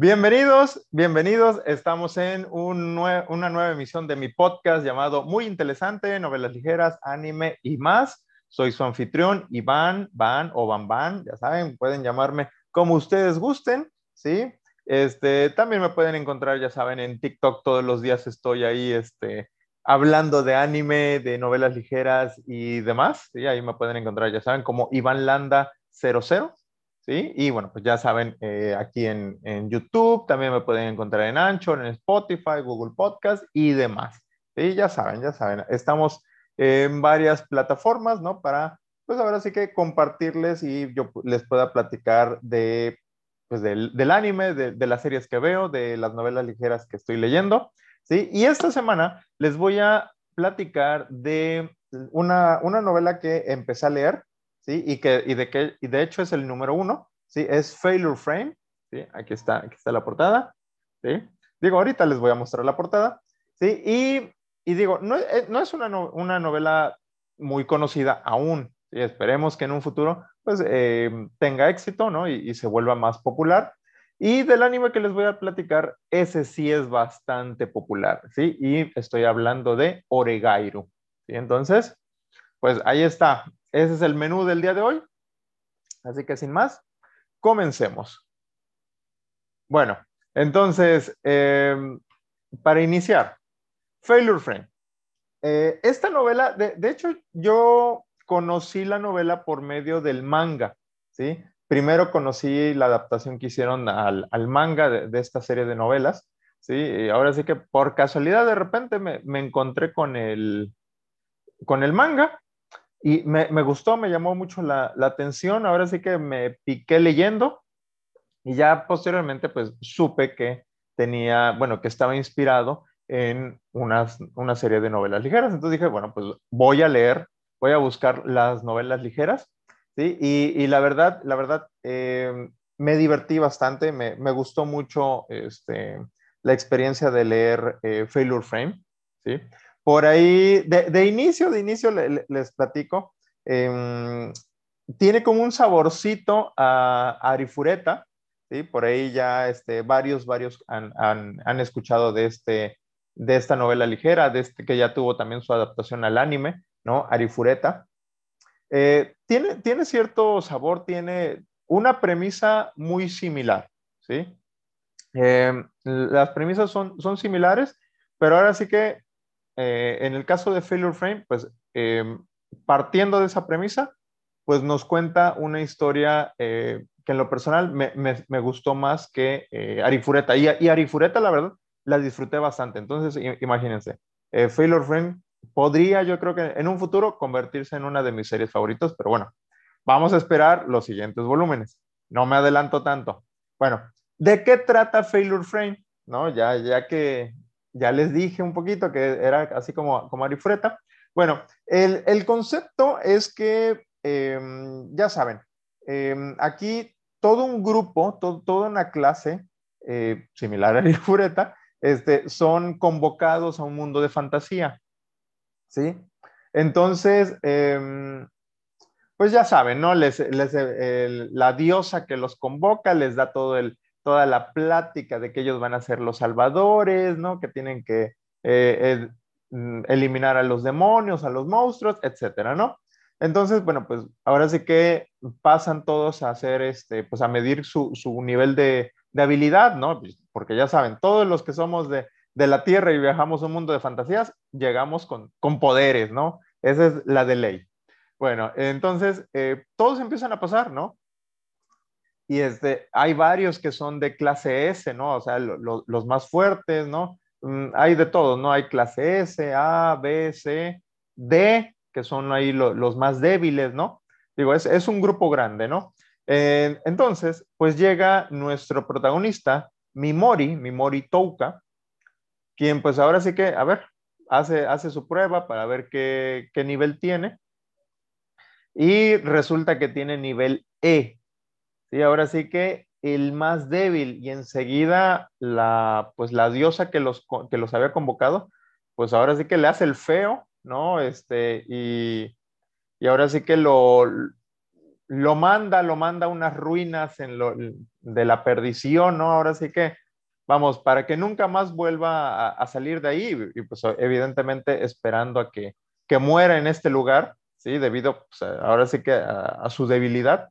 Bienvenidos, bienvenidos. Estamos en una nueva emisión de mi podcast llamado Muy Interesante, Novelas Ligeras, Anime y más. Soy su anfitrión, Iván, Van o Van Van, ya saben, pueden llamarme como ustedes gusten, ¿sí? Este, también me pueden encontrar, ya saben, en TikTok todos los días estoy ahí, este, hablando de anime, de novelas ligeras y demás, ¿sí? Ahí me pueden encontrar, ya saben, como Iván Landa 00, Y bueno, pues ya saben, eh, aquí en, en, YouTube, también me pueden encontrar en Anchor, en Spotify, Google Podcast y demás. Sí, ya saben, ya saben, estamos en varias plataformas, ¿no? Para, pues ahora sí que compartirles y yo les pueda platicar de, pues del, del anime, de, de, las series que veo, de las novelas ligeras que estoy leyendo, ¿sí? Y esta semana les voy a platicar de una, una novela que empecé a leer, ¿sí? Y, que, y, de que, y de hecho es el número uno, ¿sí? Es Failure Frame, ¿sí? Aquí está, aquí está la portada, ¿sí? Digo, ahorita les voy a mostrar la portada, ¿sí? Y, y digo, no, eh, no es una, no, una, novela muy conocida aún, ¿sí? Esperemos que en un futuro, pues, eh, tenga éxito, ¿no? Y, y, se vuelva más popular. Y del anime que les voy a platicar, ese sí es bastante popular, ¿sí? Y estoy hablando de Oregairu, ¿sí? Entonces, pues ahí está, ese es el menú del día de hoy. Así que sin más, comencemos. Bueno, entonces, eh, para iniciar, Failure Frame. Eh, esta novela, de, hecho, yo conocí la novela por medio del manga, ¿sí? Primero conocí la adaptación que hicieron al, manga de, de, esta serie de novelas, ¿sí? Y ahora sí que por casualidad de repente me, me encontré con el, con el manga y me, me, gustó, me llamó mucho la, la, atención, ahora sí que me piqué leyendo y ya posteriormente pues supe que tenía, bueno, que estaba inspirado en unas, una serie de novelas ligeras. Entonces dije, bueno, pues voy a leer, voy a buscar las novelas ligeras, ¿sí? Y, y la verdad, la verdad, eh, me divertí bastante, me, me, gustó mucho este, la experiencia de leer eh, Failure Frame, ¿sí? Por ahí, de, de inicio, de inicio le, les platico, eh, tiene como un saborcito a, arifureta, ¿sí? Por ahí ya este, varios, varios han, han, han, escuchado de, este, de esta novela ligera, de este que ya tuvo también su adaptación al anime, ¿no? Arifureta. Eh, tiene, tiene cierto sabor, tiene una premisa muy similar, ¿sí? Eh, las premisas son, son similares, pero ahora sí que eh, en el caso de Failure Frame, pues eh, partiendo de esa premisa, pues nos cuenta una historia eh, que en lo personal me gustó más que eh, Arifureta. Y, y, Arifureta, la verdad, la disfruté bastante. Entonces, imagínense, Failure Frame podría, yo creo que en un futuro, convertirse en una de mis series favoritas, pero bueno, vamos a esperar los siguientes volúmenes. No me adelanto tanto. Bueno, ¿de qué trata Failure Frame? ¿No? Ya, ya que ya les dije un poquito que era así como, como arifureta. Bueno, el, el concepto es que, eh, ya saben, eh, aquí todo un grupo, to, toda una clase eh, similar a arifureta, este, son convocados a un mundo de fantasía. ¿Sí? Entonces, pues ya saben, ¿no? Les, les la diosa que los convoca les da todo el, toda la plática de que ellos van a ser los salvadores, ¿no? Que tienen que eh, eh, eliminar a los demonios, a los monstruos, etcétera, ¿no? Entonces, bueno, pues ahora sí que pasan todos a hacer, este, pues a medir su, su nivel de, de, habilidad, ¿no? Porque ya saben, todos los que somos de, de, la Tierra y viajamos a un mundo de fantasías, llegamos con, con poderes, ¿no? Esa es la de ley. Bueno, entonces, eh, todos empiezan a pasar, ¿no? Y este, hay varios que son de clase S, ¿no? O sea, lo, lo, los más fuertes, ¿no? Mm, hay de todo, ¿no? Hay clase S, A, B, C, D, que son ahí lo, los más débiles, ¿no? Digo, es, es un grupo grande, ¿no? Eh, entonces, pues llega nuestro protagonista, Mimori, Mimori Touka, quien pues ahora sí que, a ver, hace, hace su prueba para ver qué, qué nivel tiene. Y resulta que tiene nivel E, Sí, ahora sí que el más débil y enseguida la, pues la diosa que los, que los había convocado, pues ahora sí que le hace el feo, ¿no? Este, y, y ahora sí que lo, lo manda, lo manda a unas ruinas en lo, de la perdición, ¿no? Ahora sí que, vamos, para que nunca más vuelva a, salir de ahí y pues evidentemente esperando a que, que muera en este lugar, ¿sí? Debido, pues, ahora sí que a, su debilidad.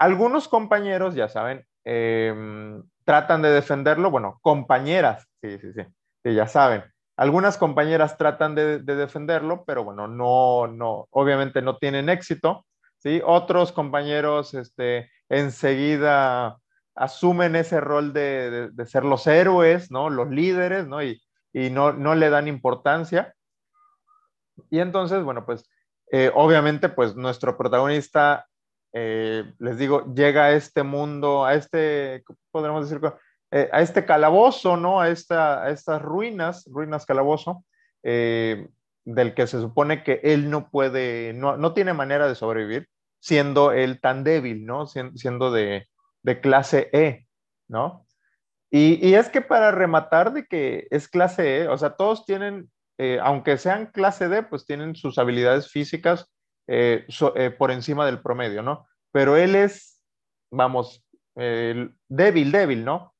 Algunos compañeros, ya saben, em, tratan de defenderlo, bueno, compañeras, sí, sí, sí, sí ya saben. Algunas compañeras tratan de, de defenderlo, pero bueno, no, no, obviamente no tienen éxito. ¿sí? Otros compañeros este, enseguida asumen ese rol de, ser los héroes, ¿no? Los líderes, ¿no? Y, no, no, le dan importancia. Y entonces, bueno, pues eh, obviamente, pues nuestro protagonista, eh, les digo, llega a este mundo, a este, podríamos decir, eh, a este calabozo, ¿no? A, esta, a estas ruinas, ruinas calabozo, del que se supone que él no puede, no, no tiene manera de sobrevivir, siendo él tan débil, ¿no? Siendo de, de clase E, ¿no? Y, y, es que para rematar de que es clase E, o sea, todos tienen, eh, aunque sean clase D, pues tienen sus habilidades físicas eh, eh, por encima del promedio, ¿no? Pero él es, vamos, débil, débil, ¿no?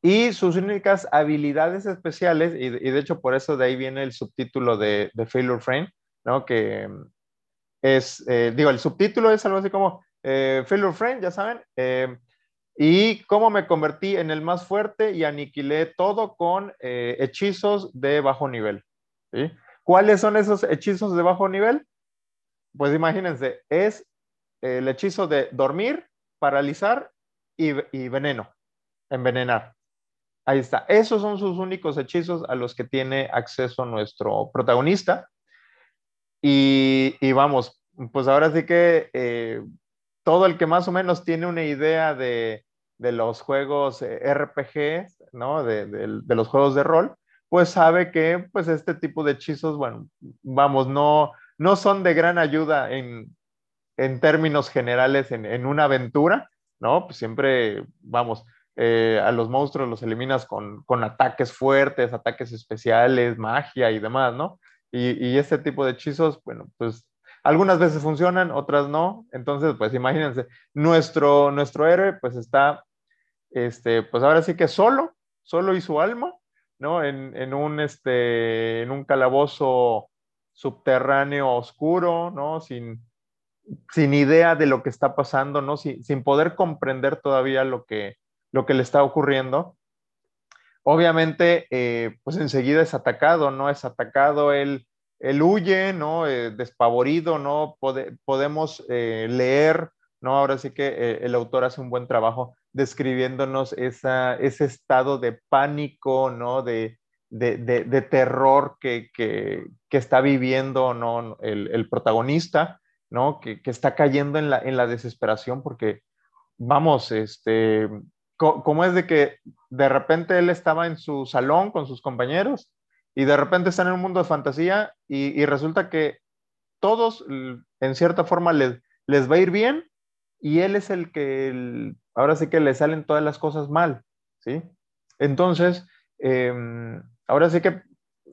Y sus únicas habilidades especiales, y, de hecho por eso de ahí viene el subtítulo de, de Failure Frame, ¿no? Que es, eh, digo, el subtítulo es algo así como eh, Failure Frame, ya saben, eh, y cómo me convertí en el más fuerte y aniquilé todo con hechizos de bajo nivel. ¿sí? ¿Cuáles son esos hechizos de bajo nivel? Pues imagínense, es el hechizo de dormir, paralizar y, veneno, envenenar. Ahí está. Esos son sus únicos hechizos a los que tiene acceso nuestro protagonista. Y, vamos, pues ahora sí que eh, todo el que más o menos tiene una idea de, de los juegos eh, RPG, ¿no? De, de, los juegos de rol, pues sabe que pues este tipo de hechizos, bueno, vamos, no, no son de gran ayuda en, en términos generales en, en, una aventura, ¿no? Pues siempre, vamos, eh, a los monstruos los eliminas con, con, ataques fuertes, ataques especiales, magia y demás, ¿no? Y, y, este tipo de hechizos, bueno, pues algunas veces funcionan, otras no. Entonces, pues imagínense, nuestro, nuestro héroe pues está, este, pues ahora sí que solo, solo y su alma, ¿no? En, en un, este, en un calabozo subterráneo oscuro, ¿no? Sin, sin idea de lo que está pasando, ¿no? Sin, sin poder comprender todavía lo que, lo que le está ocurriendo. Obviamente, eh, pues enseguida es atacado, ¿no? Es atacado, él, huye, ¿no? Eh, despavorido, ¿no? podemos eh, leer, ¿no? Ahora sí que el autor hace un buen trabajo describiéndonos esa, ese estado de pánico, ¿no? De, de, de, terror que, que, que, está viviendo, ¿no? El, el protagonista, ¿no? Que, que, está cayendo en la, en la desesperación porque, vamos, este, ¿cómo es de que de repente él estaba en su salón con sus compañeros y de repente está en un mundo de fantasía y, resulta que todos en cierta forma les, les va a ir bien y él es el que ahora sí que le salen todas las cosas mal, ¿sí? Entonces, em, ahora sí que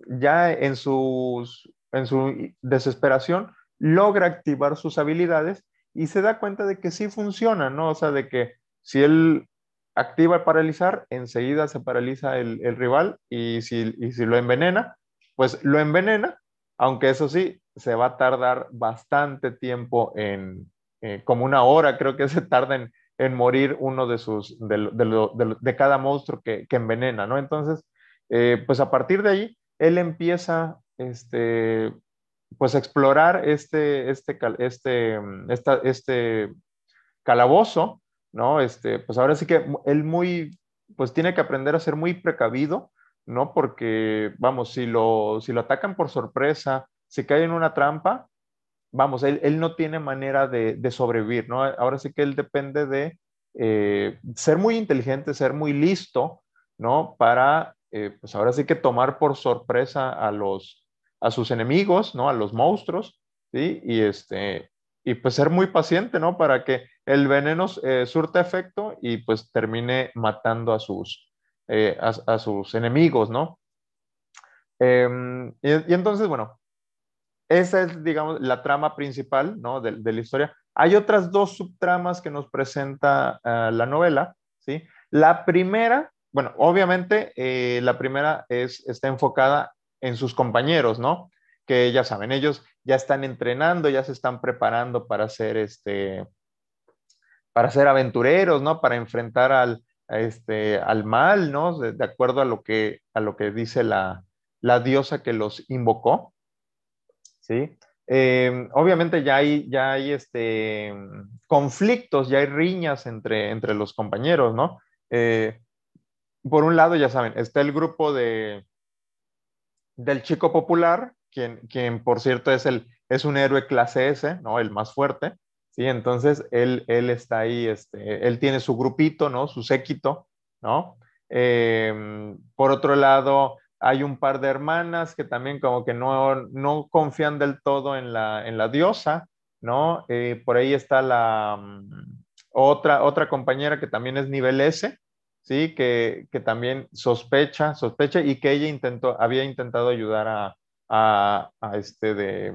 ya en, en su desesperación logra activar sus habilidades y se da cuenta de que sí funciona, ¿no? O sea, de que si él activa el paralizar, enseguida se paraliza el, rival y si, si lo envenena, pues lo envenena, aunque eso sí, se va a tardar bastante tiempo en, eh, como una hora creo que se tarda en, morir uno de sus, de, cada monstruo que, envenena, ¿no? Entonces, eh, pues a partir de ahí, él empieza, este, pues a explorar este, este, este, este calabozo ¿no? Este, pues ahora sí que él muy, pues tiene que aprender a ser muy precavido, ¿no? Porque, vamos, si lo, si lo atacan por sorpresa, si cae en una trampa, vamos, él, no tiene manera de, sobrevivir, ¿no? Ahora sí que él depende de eh, ser muy inteligente, ser muy listo, ¿no? Para, eh, pues ahora sí que tomar por sorpresa a los, a sus enemigos, ¿no? A los monstruos, ¿sí? Y este, y pues ser muy paciente, ¿no? Para que el veneno eh, surta efecto y pues termine matando a sus, a, sus enemigos, ¿no? Em, y, entonces, bueno, esa es, digamos, la trama principal, ¿no? De, la historia. Hay otras dos subtramas que nos presenta ah, la novela, ¿sí? La primera, bueno, obviamente eh, la primera es, está enfocada en sus compañeros, ¿no? Que ya saben, ellos ya están entrenando, ya se están preparando para ser este, para ser aventureros, ¿no? Para enfrentar al, este, al mal, ¿no? De, acuerdo a lo que, a lo que dice la, la diosa que los invocó, ¿sí? Eh, obviamente ya hay, ya hay este, conflictos, ya hay riñas entre, entre los compañeros, ¿no? Eh, por un lado, ya saben, está el grupo de, del chico popular, quien, quien por cierto es, el, es un héroe clase S, ¿no? El más fuerte, ¿sí? Entonces, él, él está ahí, este, él tiene su grupito, ¿no? Su séquito, ¿no? Eh, por otro lado, hay un par de hermanas que también como que no, no confían del todo en la, en la diosa, ¿no? Eh, por ahí está la mm, otra, otra compañera que también es nivel S, ¿sí? Que, que, también sospecha, sospecha y que ella intentó, había intentado ayudar a, a, este de,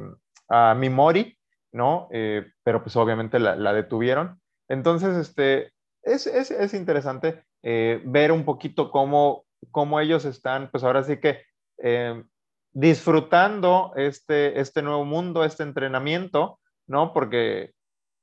a Mimori, ¿no? Eh, pero pues obviamente la, la, detuvieron. Entonces, este, es, es, es interesante eh, ver un poquito cómo cómo ellos están, pues ahora sí que eh, disfrutando este, este nuevo mundo, este entrenamiento, ¿no? Porque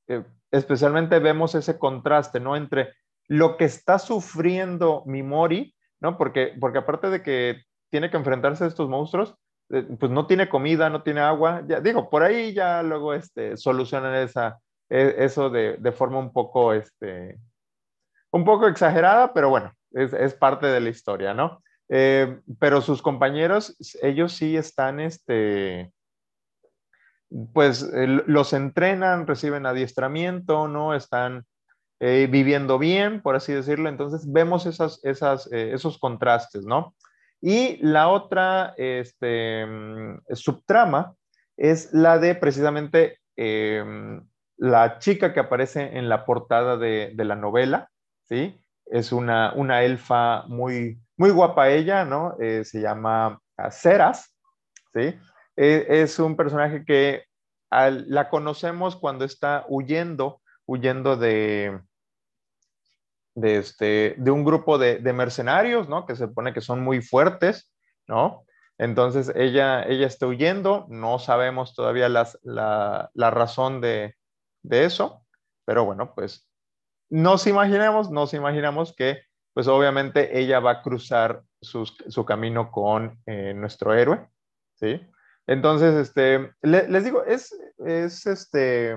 eh, especialmente vemos ese contraste, ¿no? Entre lo que está sufriendo Mimori, ¿no? Porque, porque aparte de que tiene que enfrentarse a estos monstruos, eh, pues no tiene comida, no tiene agua, ya digo, por ahí ya luego este, solucionan esa, e, eso de, de forma un poco, este, un poco exagerada, pero bueno, es, parte de la historia, ¿no? Eh, pero sus compañeros, ellos sí están, este, pues los entrenan, reciben adiestramiento, ¿no? Están eh, viviendo bien, por así decirlo. Entonces vemos esas, esas, eh, esos contrastes, ¿no? Y la otra este, mm, subtrama es la de precisamente la chica que aparece en la portada de, de la novela, ¿sí? Es una, una elfa muy, muy guapa ella, ¿no? Eh, se llama Ceras, ¿sí? E, es un personaje que la conocemos cuando está huyendo, huyendo de, de, este, de un grupo de, mercenarios, ¿no? Que se pone que son muy fuertes, ¿no? Entonces ella, ella está huyendo, no sabemos todavía las, la, la, razón de, de, eso, pero bueno, pues nos imaginemos, nos imaginamos que, pues obviamente ella va a cruzar su camino con eh, nuestro héroe, ¿sí? Entonces, este, les digo, es, es este,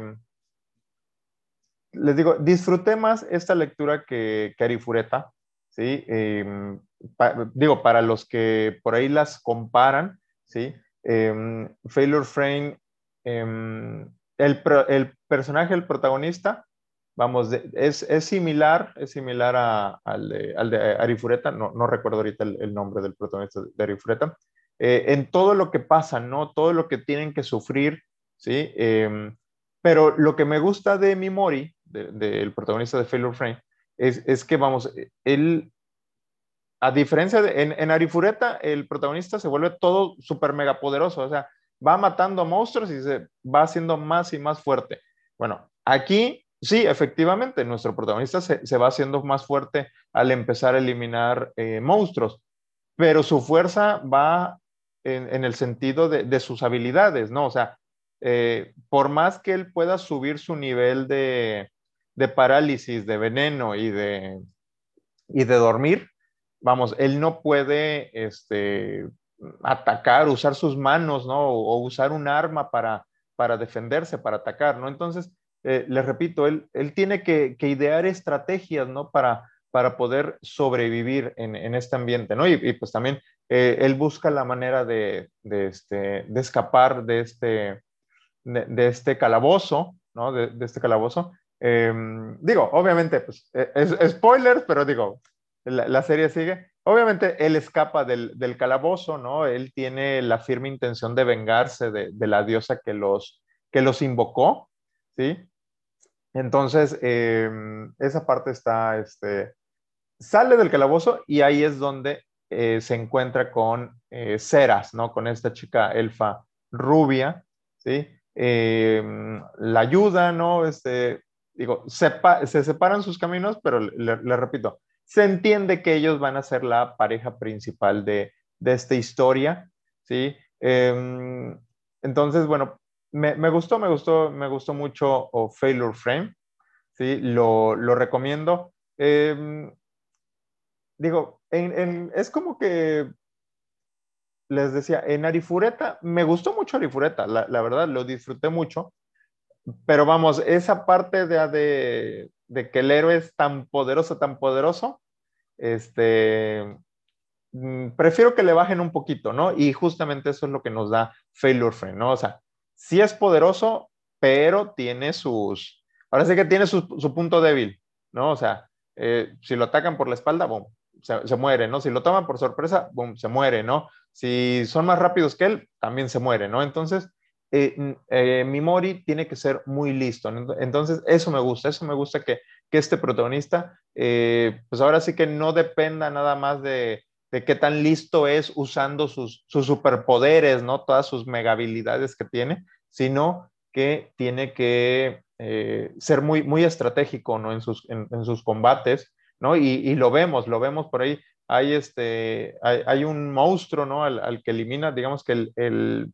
les digo, disfruté más esta lectura que, que Arifureta, ¿sí? Em, digo, para los que por ahí las comparan, ¿sí? Eh, Failure Frame, em, el, el personaje, el protagonista, vamos, es, es, similar, es similar a, al, de, al, Arifureta, no, no recuerdo ahorita el, nombre del protagonista de Arifureta, eh, en todo lo que pasa, ¿no? Todo lo que tienen que sufrir, ¿sí? Eh, pero lo que me gusta de Mimori, del de, protagonista de Failure Frame, es, es, que, vamos, él, a diferencia de, en, en Arifureta, el protagonista se vuelve todo súper mega poderoso, o sea, va matando monstruos y se va haciendo más y más fuerte. Bueno, aquí Sí, efectivamente, nuestro protagonista se, va haciendo más fuerte al empezar a eliminar eh, monstruos, pero su fuerza va en, el sentido de, sus habilidades, ¿no? O sea, eh, por más que él pueda subir su nivel de, parálisis, de veneno y de, y de dormir, vamos, él no puede este, atacar, usar sus manos, ¿no? O, usar un arma para, para defenderse, para atacar, ¿no? Entonces, eh, les repito, él, él tiene que, idear estrategias, ¿no? Para, para poder sobrevivir en, este ambiente, ¿no? Y, pues también eh, él busca la manera de, este, de escapar de este, de, este calabozo, ¿no? De, este calabozo. Em, digo, obviamente, pues e, es, spoiler, pero digo, la, serie sigue. Obviamente él escapa del, del, calabozo, ¿no? Él tiene la firme intención de vengarse de la diosa que los, que los invocó, ¿sí? Entonces, em, esa parte está, este, sale del calabozo y ahí es donde eh, se encuentra con eh, Ceras, ¿no? Con esta chica elfa rubia, ¿sí? em, la ayuda, ¿no? Este, digo, se separan sus caminos, pero le, repito, se entiende que ellos van a ser la pareja principal de, de esta historia, ¿sí? Em, entonces, bueno, me, me, gustó, me gustó, me gustó mucho Failure Frame, ¿sí? Lo, lo recomiendo. Em, digo, es como que les decía, en Arifureta, me gustó mucho Arifureta, la, la verdad, lo disfruté mucho, pero vamos, esa parte de, de, que el héroe es tan poderoso, tan poderoso, este, mm, prefiero que le bajen un poquito, ¿no? Y justamente eso es lo que nos da Failure Frame, ¿no? O sea, sí es poderoso, pero tiene sus, ahora sí que tiene su, punto débil, ¿no? O sea, eh, si lo atacan por la espalda, boom, se, muere, ¿no? Si lo toman por sorpresa, boom, se muere, ¿no? Si son más rápidos que él, también se muere, ¿no? Entonces, eh, eh, Mimori tiene que ser muy listo. Entonces, eso me gusta, eso me gusta que, que este protagonista, eh, pues ahora sí que no dependa nada más de, de qué tan listo es usando sus, sus, superpoderes, ¿no? Todas sus mega habilidades que tiene, sino que tiene que eh, ser muy, muy estratégico, ¿no? En sus, en, sus combates, ¿no? Y, y, lo vemos, lo vemos por ahí. Hay, este, hay, hay un monstruo, ¿no? Al, al, que elimina, digamos que el, el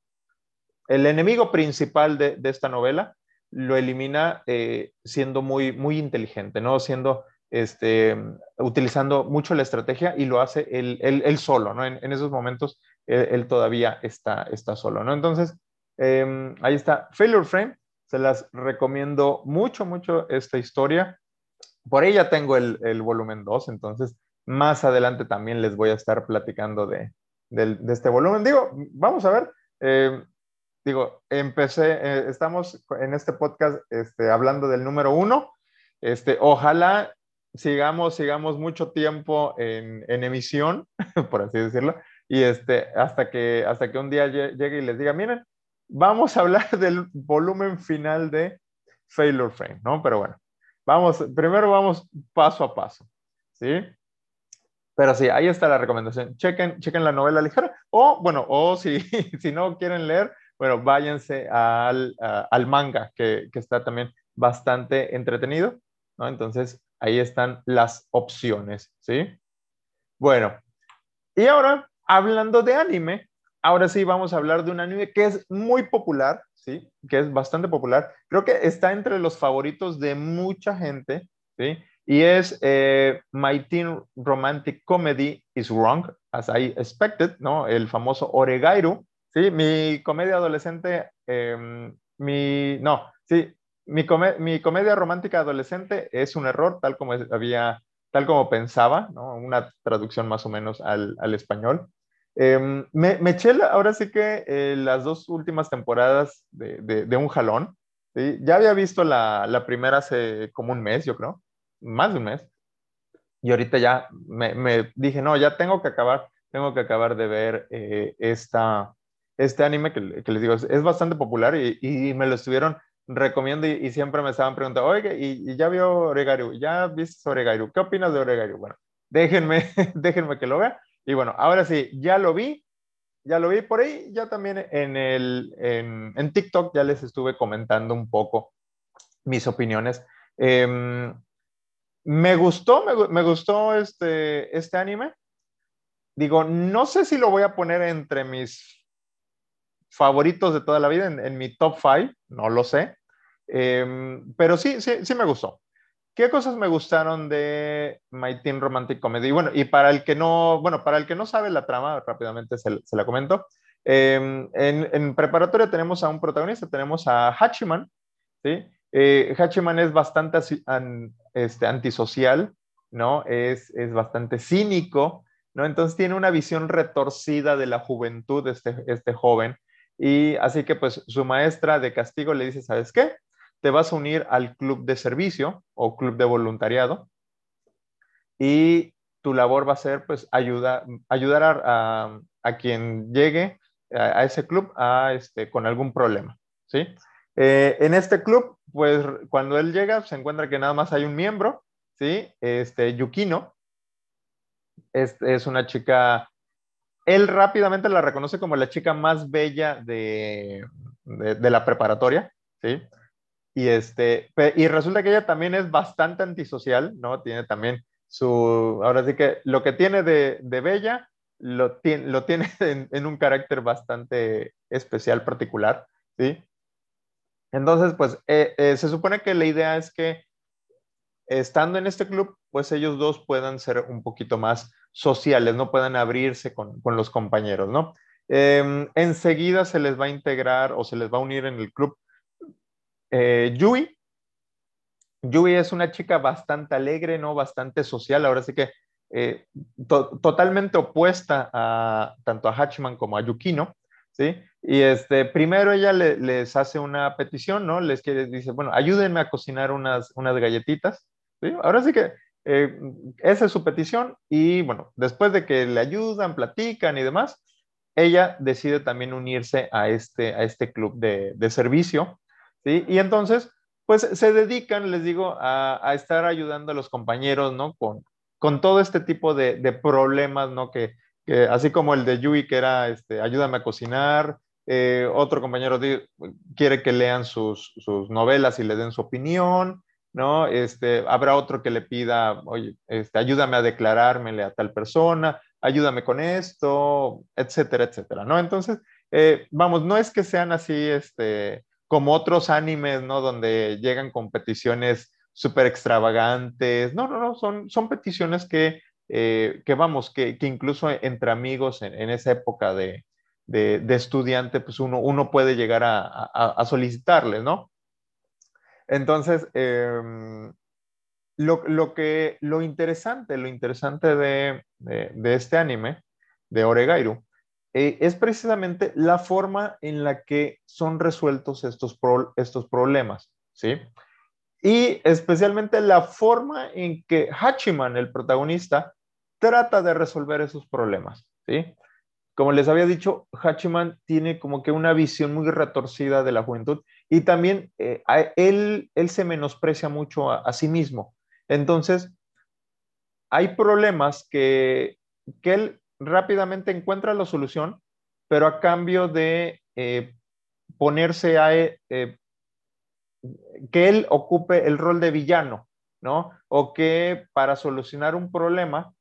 el enemigo principal de, de esta novela lo elimina eh, siendo muy, muy inteligente, ¿no? Siendo, este, utilizando mucho la estrategia y lo hace él, él, solo, ¿no? En, esos momentos él, todavía está, está solo, ¿no? Entonces, eh, ahí está, Failure Frame, se las recomiendo mucho, mucho esta historia. Por ahí ya tengo el, el volumen 2, entonces más adelante también les voy a estar platicando de, de, este volumen. Digo, vamos a ver, eh, digo, empecé, eh, estamos en este podcast este, hablando del número uno. Este, ojalá sigamos, sigamos mucho tiempo en, en emisión, por así decirlo, y este, hasta, que, hasta que un día llegue y les diga, miren, vamos a hablar del volumen final de Failure Frame, ¿no? Pero bueno, vamos, primero vamos paso a paso, ¿sí? Pero sí, ahí está la recomendación. Chequen, chequen la novela ligera. O, bueno, o si, si no quieren leer, bueno, váyanse al, uh, al manga, que, que, está también bastante entretenido, ¿no? Entonces, ahí están las opciones, ¿sí? Bueno, y ahora, hablando de anime, ahora sí vamos a hablar de un anime que es muy popular, ¿sí? Que es bastante popular. Creo que está entre los favoritos de mucha gente, ¿sí? Y es eh, My Teen Romantic Comedy is Wrong, as I expected, ¿no? El famoso Oregairu, Sí, mi comedia adolescente, eh, mi, no, sí, mi, come, mi, comedia romántica adolescente es un error, tal como había, tal como pensaba, ¿no? Una traducción más o menos al, al español. Eh, me, me, eché ahora sí que eh, las dos últimas temporadas de, de, de un jalón. ¿sí? Ya había visto la, la, primera hace como un mes, yo creo, más de un mes. Y ahorita ya me, me dije, no, ya tengo que acabar, tengo que acabar de ver eh, esta, este anime que, que les digo, es, es, bastante popular y, y, me lo estuvieron recomiendo y, siempre me estaban preguntando, oye, y, ya vio Oregairu, ya viste Oregairu, ¿qué opinas de Oregairu? Bueno, déjenme, déjenme que lo vea. Y bueno, ahora sí, ya lo vi, ya lo vi por ahí, ya también en, el, en, TikTok ya les estuve comentando un poco mis opiniones. Eh, me gustó, me, me, gustó este, este anime. Digo, no sé si lo voy a poner entre mis favoritos de toda la vida, en, en mi top 5, no lo sé, eh, pero sí, sí, sí me gustó. ¿Qué cosas me gustaron de My Teen Romantic Comedy? Bueno, y para el que no, bueno, para el que no sabe la trama, rápidamente se, la comento. Eh, en, preparatoria tenemos a un protagonista, tenemos a Hachiman, ¿sí? Eh, Hachiman es bastante an, este, antisocial, ¿no? Es, es bastante cínico, ¿no? Entonces tiene una visión retorcida de la juventud este, este joven, y así que pues su maestra de castigo le dice, ¿sabes qué? Te vas a unir al club de servicio o club de voluntariado y tu labor va a ser pues ayuda, ayudar a, a, quien llegue a, ese club a, este, con algún problema, ¿sí? Eh, en este club, pues cuando él llega se encuentra que nada más hay un miembro, ¿sí? Este, Yukino, es, es una chica él rápidamente la reconoce como la chica más bella de, de, la preparatoria, ¿sí? Y, este, y resulta que ella también es bastante antisocial, ¿no? Tiene también su, ahora sí que lo que tiene de, de bella, lo, tiene, lo tiene en, un carácter bastante especial, particular, ¿sí? Entonces, pues eh, eh, se supone que la idea es que estando en este club, pues ellos dos puedan ser un poquito más sociales, no puedan abrirse con, con los compañeros, ¿no? Em, enseguida se les va a integrar o se les va a unir en el club eh, Yui. Yui es una chica bastante alegre, ¿no? Bastante social, ahora sí que eh, totalmente opuesta a tanto a Hachiman como a Yukino, ¿sí? Y este, primero ella les hace una petición, ¿no? Les quiere, dice, bueno, ayúdenme a cocinar unas, unas galletitas, ¿sí? Ahora sí que eh, esa es su petición y bueno, después de que le ayudan, platican y demás, ella decide también unirse a este, a este club de, de servicio. Y entonces, pues se dedican, les digo, a, a, estar ayudando a los compañeros, ¿no? Con, con todo este tipo de, de problemas, ¿no? Que, que, así como el de Yui, que era, este, ayúdame a cocinar, eh, otro compañero quiere que lean sus, sus, novelas y le den su opinión, ¿no? Este, habrá otro que le pida, oye, este, ayúdame a declarármele a tal persona, ayúdame con esto, etcétera, etcétera, ¿no? Entonces, eh, vamos, no es que sean así, este, como otros animes, ¿no? Donde llegan con peticiones súper extravagantes, no, no, no, son, son peticiones que, eh, que vamos, que, que, incluso entre amigos en, esa época de, de, estudiante, pues uno, uno puede llegar a, a solicitarles, ¿no? Entonces, eh, lo, lo, que, lo interesante, lo interesante de, de, de este anime, de Oregairu, eh, es precisamente la forma en la que son resueltos estos, pro, estos problemas, ¿sí? Y especialmente la forma en que Hachiman, el protagonista, trata de resolver esos problemas, ¿sí? Como les había dicho, Hachiman tiene como que una visión muy retorcida de la juventud y también eh, él, él se menosprecia mucho a, sí mismo. Entonces, hay problemas que, que él rápidamente encuentra la solución, pero a cambio de eh, ponerse a, eh, que él ocupe el rol de villano, ¿no? O que para solucionar un problema,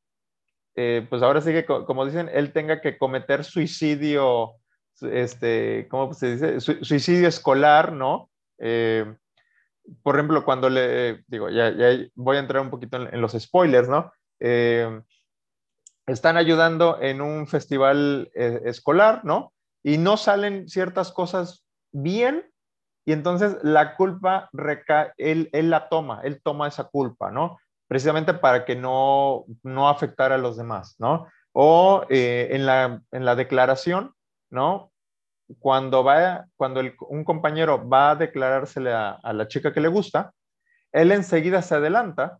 pues ahora sí que, como dicen, él tenga que cometer suicidio, este, ¿cómo se dice? suicidio escolar, ¿no? Eh, por ejemplo, cuando le, digo, ya, voy a entrar un poquito en, los spoilers, ¿no? Eh, están ayudando en un festival eh, escolar, ¿no? Y no salen ciertas cosas bien, y entonces la culpa recae, él, él la toma, él toma esa culpa, ¿no? Precisamente para que no, no afectara a los demás, ¿no? O en, la, en la declaración, ¿no? Cuando, va, cuando un compañero va a declarársele a, la chica que le gusta, él enseguida se adelanta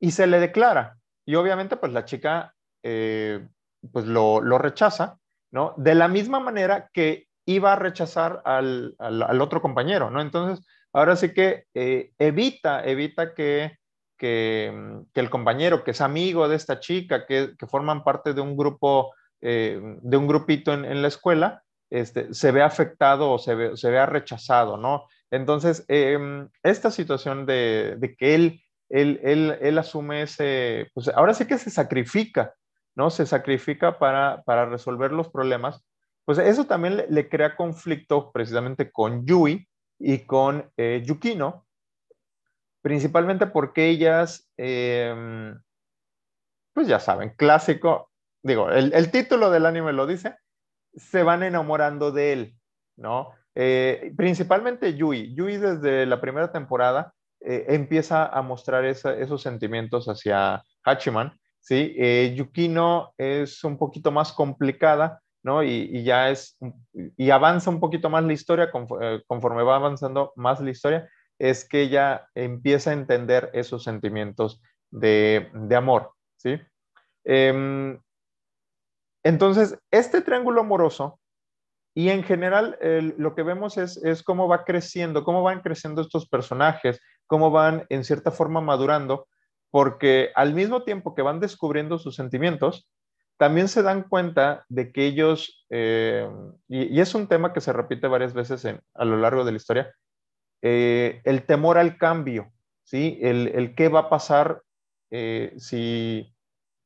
y se le declara. Y obviamente, pues la chica eh, pues lo, rechaza, ¿no? De la misma manera que iba a rechazar al otro compañero, ¿no? Entonces, ahora sí que eh, evita, evita que, que, que, el compañero, que es amigo de esta chica, que, que forman parte de un grupo, eh, de un grupito en, la escuela, este, se ve afectado o se, ve, se rechazado, ¿no? Entonces, eh, esta situación de, que él, él, él, asume ese, pues ahora sí que se sacrifica, ¿no? Se sacrifica para, para resolver los problemas pues eso también le, crea conflicto precisamente con Yui y con eh, Yukino, principalmente porque ellas, eh, pues ya saben, clásico, digo, el, el, título del anime lo dice, se van enamorando de él, ¿no? Eh, principalmente Yui. Yui desde la primera temporada eh, empieza a mostrar esos sentimientos hacia Hachiman, ¿sí? Eh, Yukino es un poquito más complicada, ¿no? Y, ya es, y avanza un poquito más la historia, conforme, conforme va avanzando más la historia, es que ella empieza a entender esos sentimientos de, de amor, ¿sí? Entonces, este triángulo amoroso, y en general el, lo que vemos es, cómo va creciendo, cómo van creciendo estos personajes, cómo van en cierta forma madurando, porque al mismo tiempo que van descubriendo sus sentimientos, también se dan cuenta de que ellos, eh, y, es un tema que se repite varias veces a lo largo de la historia, eh, el temor al cambio, ¿sí? El, qué va a pasar eh, si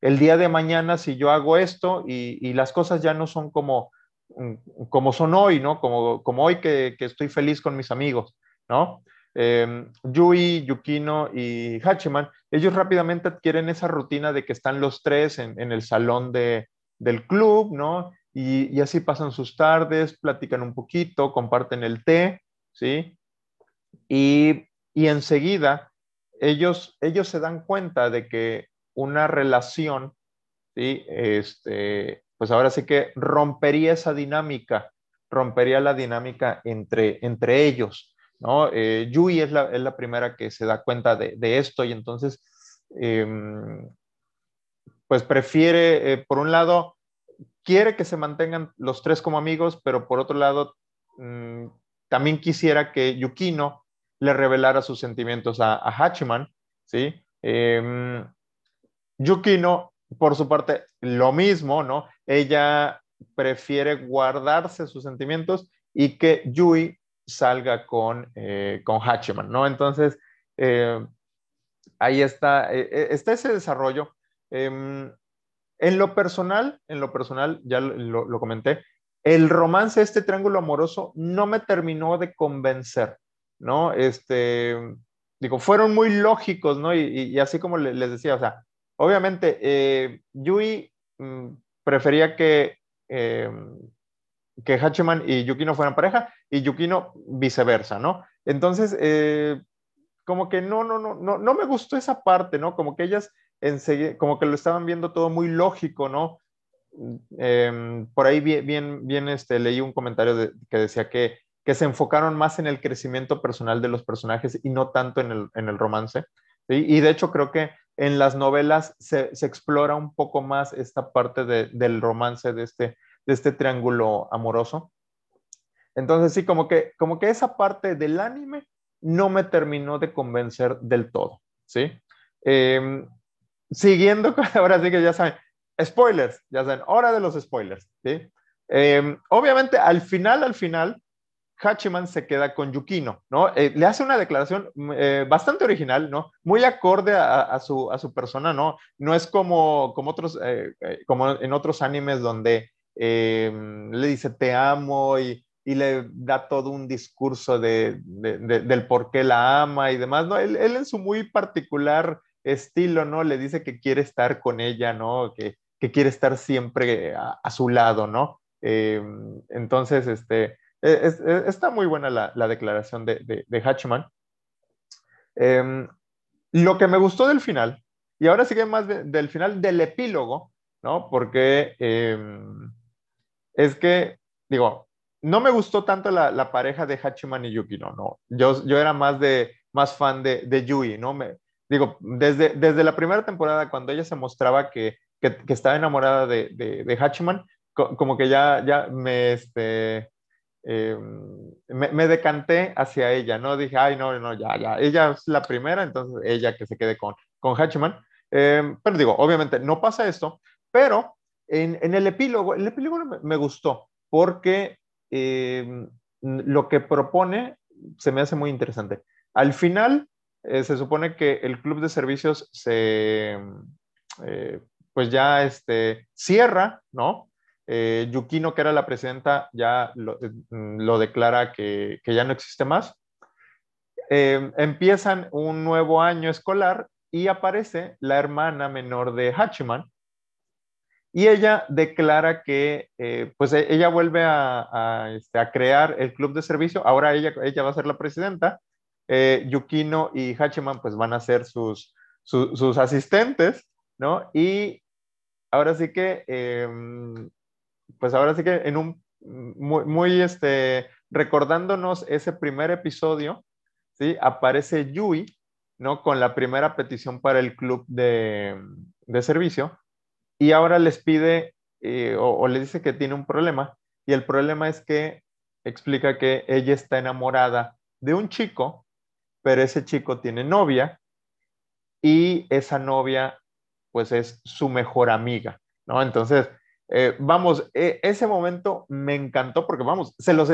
el día de mañana, si yo hago esto y, las cosas ya no son como, mm, como son hoy, ¿no? Como, como hoy que, estoy feliz con mis amigos, ¿no? Eh, Yui, Yukino y Hachiman, ellos rápidamente adquieren esa rutina de que están los tres en, el salón de, del club, ¿no? Y, así pasan sus tardes, platican un poquito, comparten el té, ¿sí? Y, enseguida ellos, ellos se dan cuenta de que una relación, ¿sí? Este, pues ahora sí que rompería esa dinámica, rompería la dinámica entre, entre ellos. ¿no? Eh, Yui es la, primera que se da cuenta de, esto y entonces, em, pues prefiere, eh, por un lado, quiere que se mantengan los tres como amigos, pero por otro lado, mm, también quisiera que Yukino le revelara sus sentimientos a, Hachiman, ¿sí? Em, Yukino, por su parte, lo mismo, ¿no? Ella prefiere guardarse sus sentimientos y que Yui salga con, eh, con Hatchman, ¿no? Entonces, eh, ahí está, eh, está ese desarrollo. Em, en lo personal, en lo personal, ya lo, comenté, el romance, este triángulo amoroso, no me terminó de convencer, ¿no? Este, digo, fueron muy lógicos, ¿no? Y, así como les decía, o sea, obviamente, Yui mm, prefería que em, que Hachiman y Yukino fueran pareja y Yukino viceversa, ¿no? Entonces, eh, como que no, no, no, no, no me gustó esa parte, ¿no? Como que ellas como que lo estaban viendo todo muy lógico, ¿no? Em, por ahí bien, bien, este, leí un comentario que decía que, que se enfocaron más en el crecimiento personal de los personajes y no tanto en el, en el romance. Y de hecho creo que en las novelas se, se explora un poco más esta parte de, del romance de este, de este triángulo amoroso. Entonces sí, como que, como que esa parte del anime no me terminó de convencer del todo, ¿sí? Em, siguiendo, ahora sí que ya saben, spoilers, ya saben, hora de los spoilers, ¿sí? Em, obviamente, al final, al final, Hachiman se queda con Yukino, ¿no? Eh, le hace una declaración eh, bastante original, ¿no? Muy acorde a, su, a su persona, ¿no? No es como, como, otros, eh, como en otros animes donde Em, le dice te amo y, le da todo un discurso de, del por qué la ama y demás, ¿no? Él, en su muy particular estilo, ¿no? Le dice que quiere estar con ella, ¿no? Que, quiere estar siempre a, su lado, ¿no? Em, entonces, este, e, e, está muy buena la, declaración de, de, Hatchman. Em, lo que me gustó del final, y ahora sigue más del final del epílogo, ¿no? Porque es que, digo, no me gustó tanto la, pareja de Hachiman y Yuki, no, no. Yo, yo era más, de, más fan de, de Yui, ¿no? Me, digo, desde, desde la primera temporada, cuando ella se mostraba que, que, estaba enamorada de, de, Hachiman, como que ya, ya me, este, em, me, decanté hacia ella, ¿no? Dije, ay, no, no, ya, ella es la primera, entonces ella que se quede con, con Hachiman. Em, pero digo, obviamente no pasa esto, pero en, el epílogo, el epílogo me, gustó porque eh, lo que propone se me hace muy interesante. Al final, eh, se supone que el club de servicios se, eh, pues ya este, cierra, ¿no? Yukino, que era la presidenta, ya lo, declara que, que, ya no existe más. empiezan un nuevo año escolar y aparece la hermana menor de Hachiman, y ella declara que, eh, pues e, ella vuelve este, a, crear el club de servicio. Ahora ella, ella va a ser la presidenta. Eh, Yukino y Hachiman pues van a ser sus, sus asistentes, ¿no? Y ahora sí que, em, pues ahora sí que en un, muy, este, recordándonos ese primer episodio, ¿sí? Aparece Yui, ¿no? Con la primera petición para el club de, de servicio y ahora les pide eh, o, le dice que tiene un problema y el problema es que explica que ella está enamorada de un chico, pero ese chico tiene novia y esa novia pues es su mejor amiga. ¿no? Entonces, eh, vamos, e, ese momento me encantó porque, vamos, se, lo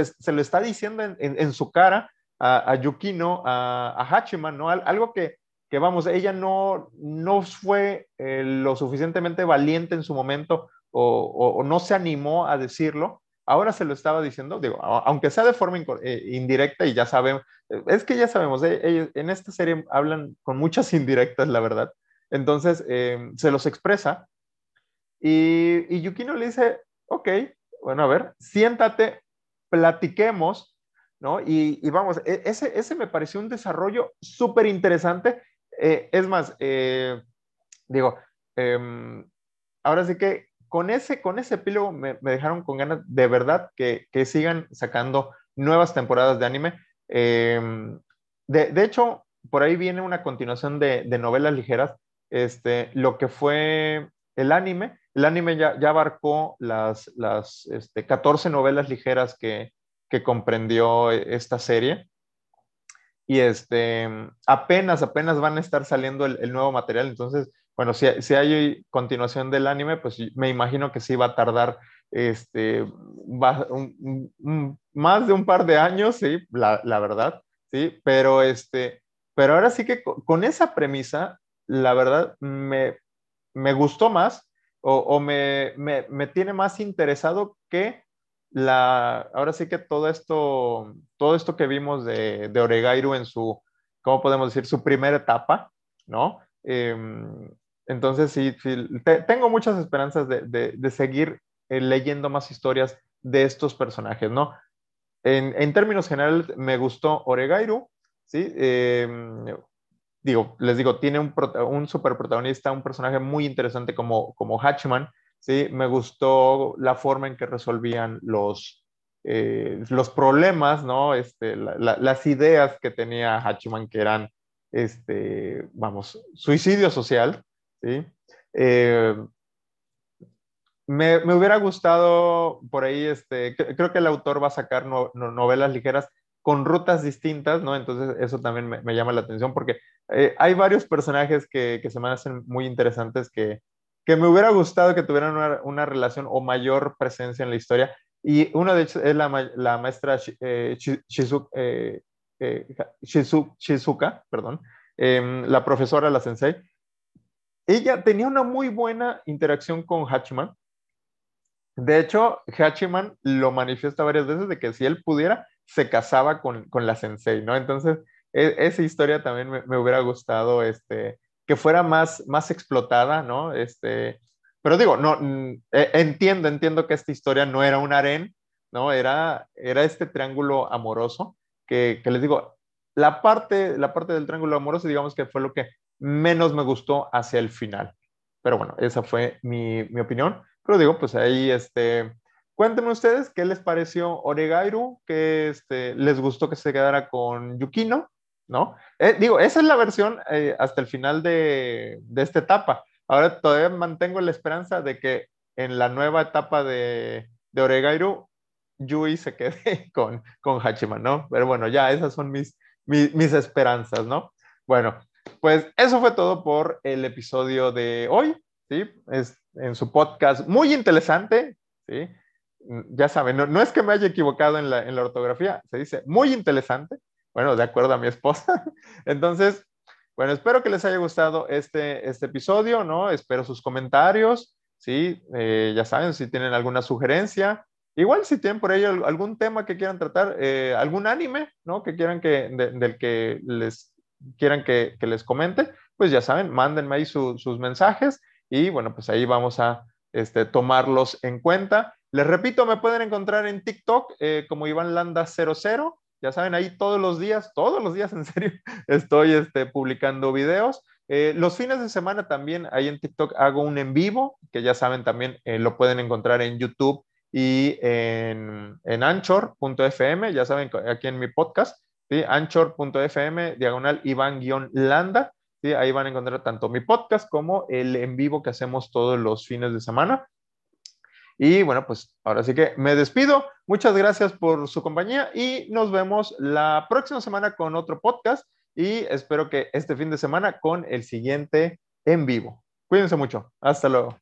está diciendo en, su cara a, Yukino, a, Hachiman, ¿no? Algo que, que, vamos, ella no, no fue eh, lo suficientemente valiente en su momento o, no se animó a decirlo. Ahora se lo estaba diciendo, digo, aunque sea de forma eh, indirecta y ya sabemos, es que ya sabemos, en esta serie hablan con muchas indirectas, la verdad. Entonces, se los expresa y, y Yukino le dice, ok, bueno, a ver, siéntate, platiquemos, ¿no? Y, vamos, e, ese, ese me pareció un desarrollo súper interesante. Eh, es más, eh, digo, em, ahora sí que con ese, con ese epílogo me, dejaron con ganas de verdad que, que, sigan sacando nuevas temporadas de anime. Em, de, de, hecho, por ahí viene una continuación de, de, novelas ligeras. Este, lo que fue el anime el anime ya, abarcó las, las este, 14 novelas ligeras que, comprendió esta serie. Y este, apenas, apenas van a estar saliendo el, nuevo material. Entonces, bueno, si, si, hay continuación del anime, pues me imagino que sí va a tardar este, más de un par de años, sí, la, verdad, sí, pero, este, pero ahora sí que con, esa premisa, la verdad, me, me gustó más o, me, me, tiene más interesado que la, ahora sí que todo esto, todo esto que vimos de, de Oregairu en su, ¿cómo podemos decir? Su primera etapa, ¿no? Em, entonces, sí, tengo muchas esperanzas de, de, seguir eh, leyendo más historias de estos personajes, ¿no? En, en términos generales, me gustó Oregairu, ¿sí? Em, digo, les digo, tiene un, un super protagonista, un personaje muy interesante como, como Hatchman, ¿sí? Me gustó la forma en que resolvían los, eh, los problemas, ¿no? Este, las ideas que tenía Hatchman que eran, este, vamos, suicidio social, ¿sí? Eh, me, me, hubiera gustado por ahí, este, creo que el autor va a sacar novelas ligeras con rutas distintas, ¿no? Entonces eso también me, llama la atención porque eh, hay varios personajes que, que, se me hacen muy interesantes que, que me hubiera gustado que tuvieran una, una, relación o mayor presencia en la historia. Y uno de ellos es la, maestra eh, eh, Shizuka, perdón, em, la profesora, la sensei. Ella tenía una muy buena interacción con Hachiman. De hecho, Hachiman lo manifiesta varias veces de que si él pudiera, se casaba con, con la sensei, ¿no? Entonces, e, esa historia también me, me, hubiera gustado, este, que fuera más, más explotada, ¿no? Este, pero digo, no, e, entiendo, entiendo que esta historia no era un harén, ¿no? Era, era este triángulo amoroso, que, que les digo, la parte, la parte del triángulo amoroso, digamos que fue lo que menos me gustó hacia el final. Pero bueno, esa fue mi, mi opinión. Pero digo, pues ahí, este, Cuéntenme ustedes qué les pareció Oregairu, que este, les gustó que se quedara con Yukino, ¿no? Eh, digo, esa es la versión eh, hasta el final de, de, esta etapa. Ahora todavía mantengo la esperanza de que en la nueva etapa de, de Oregairu, Yui se quede con, con Hachiman, ¿no? Pero bueno, ya esas son mis, mis, mis esperanzas, ¿no? Bueno, pues eso fue todo por el episodio de hoy, ¿sí? Es en su podcast muy interesante, ¿sí? ya saben, no, es que me haya equivocado en la, en la ortografía, se dice muy interesante, bueno, de acuerdo a mi esposa. Entonces, bueno, espero que les haya gustado este, este episodio, ¿no? Espero sus comentarios, ¿sí? Eh, ya saben, si tienen alguna sugerencia, igual si tienen por ahí algún tema que quieran tratar, eh, algún anime, ¿no? Que quieran que, del que les quieran que, que, les comente, pues ya saben, mándenme ahí sus mensajes y bueno, pues ahí vamos a este, tomarlos en cuenta. Les repito, me pueden encontrar en TikTok eh, como Iván Landa 00. Ya saben, ahí todos los días, todos los días en serio, estoy este, publicando videos. Eh, los fines de semana también ahí en TikTok hago un en vivo, que ya saben también eh, lo pueden encontrar en YouTube y en, en anchor.fm, ya saben, aquí en mi podcast, ¿sí? anchor.fm, diagonal Iván-Landa. ¿Sí? Ahí van a encontrar tanto mi podcast como el en vivo que hacemos todos los fines de semana. Y bueno, pues ahora sí que me despido. Muchas gracias por su compañía y nos vemos la próxima semana con otro podcast y espero que este fin de semana con el siguiente en vivo. Cuídense mucho. Hasta luego.